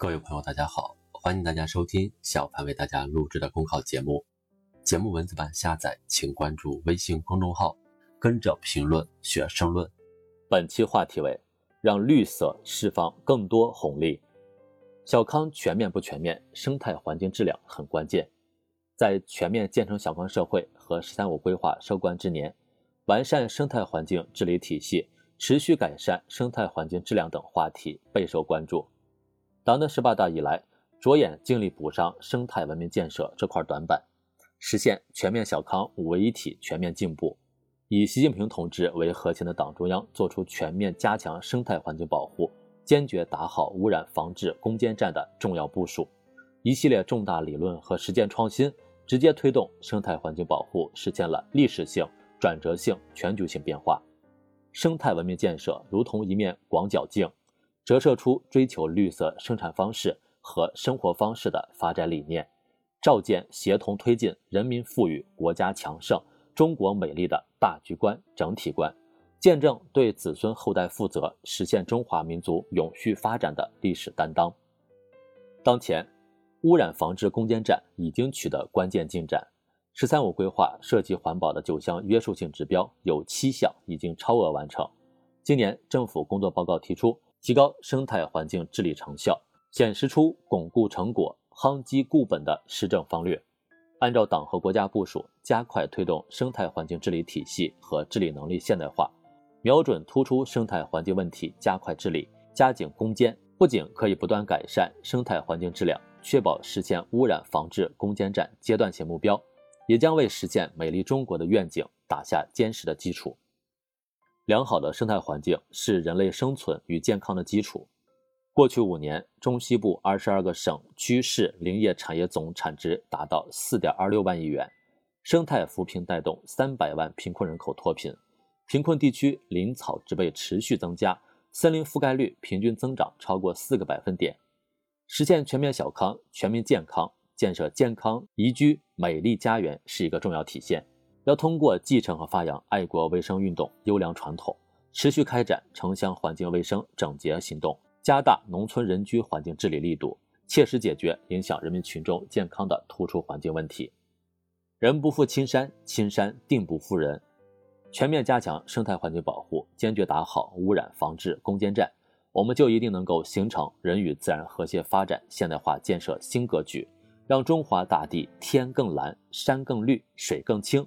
各位朋友，大家好，欢迎大家收听小凡为大家录制的公考节目。节目文字版下载，请关注微信公众号，跟着评论学申论。本期话题为：让绿色释放更多红利。小康全面不全面，生态环境质量很关键。在全面建成小康社会和“十三五”规划收官之年，完善生态环境治理体系，持续改善生态环境质量等话题备受关注。党的十八大以来，着眼尽力补上生态文明建设这块短板，实现全面小康五位一体全面进步。以习近平同志为核心的党中央作出全面加强生态环境保护、坚决打好污染防治攻坚战的重要部署。一系列重大理论和实践创新，直接推动生态环境保护实现了历史性、转折性、全局性变化。生态文明建设如同一面广角镜。折射出追求绿色生产方式和生活方式的发展理念，照见协同推进人民富裕、国家强盛、中国美丽的大局观、整体观，见证对子孙后代负责、实现中华民族永续发展的历史担当。当前，污染防治攻坚战已经取得关键进展，“十三五”规划涉及环保的九项约束性指标有七项已经超额完成。今年政府工作报告提出。提高生态环境治理成效，显示出巩固成果、夯基固本的施政方略。按照党和国家部署，加快推动生态环境治理体系和治理能力现代化，瞄准突出生态环境问题，加快治理，加紧攻坚。不仅可以不断改善生态环境质量，确保实现污染防治攻坚战阶段性目标，也将为实现美丽中国的愿景打下坚实的基础。良好的生态环境是人类生存与健康的基础。过去五年，中西部二十二个省区市林业产业总产值达到四点二六万亿元，生态扶贫带动三百万贫困人口脱贫，贫困地区林草植被持续增加，森林覆盖率平均增长超过四个百分点。实现全面小康、全民健康，建设健康宜居美丽家园是一个重要体现。要通过继承和发扬爱国卫生运动优良传统，持续开展城乡环境卫生整洁行动，加大农村人居环境治理力度，切实解决影响人民群众健康的突出环境问题。人不负青山，青山定不负人。全面加强生态环境保护，坚决打好污染防治攻坚战，我们就一定能够形成人与自然和谐发展现代化建设新格局，让中华大地天更蓝，山更绿，水更清。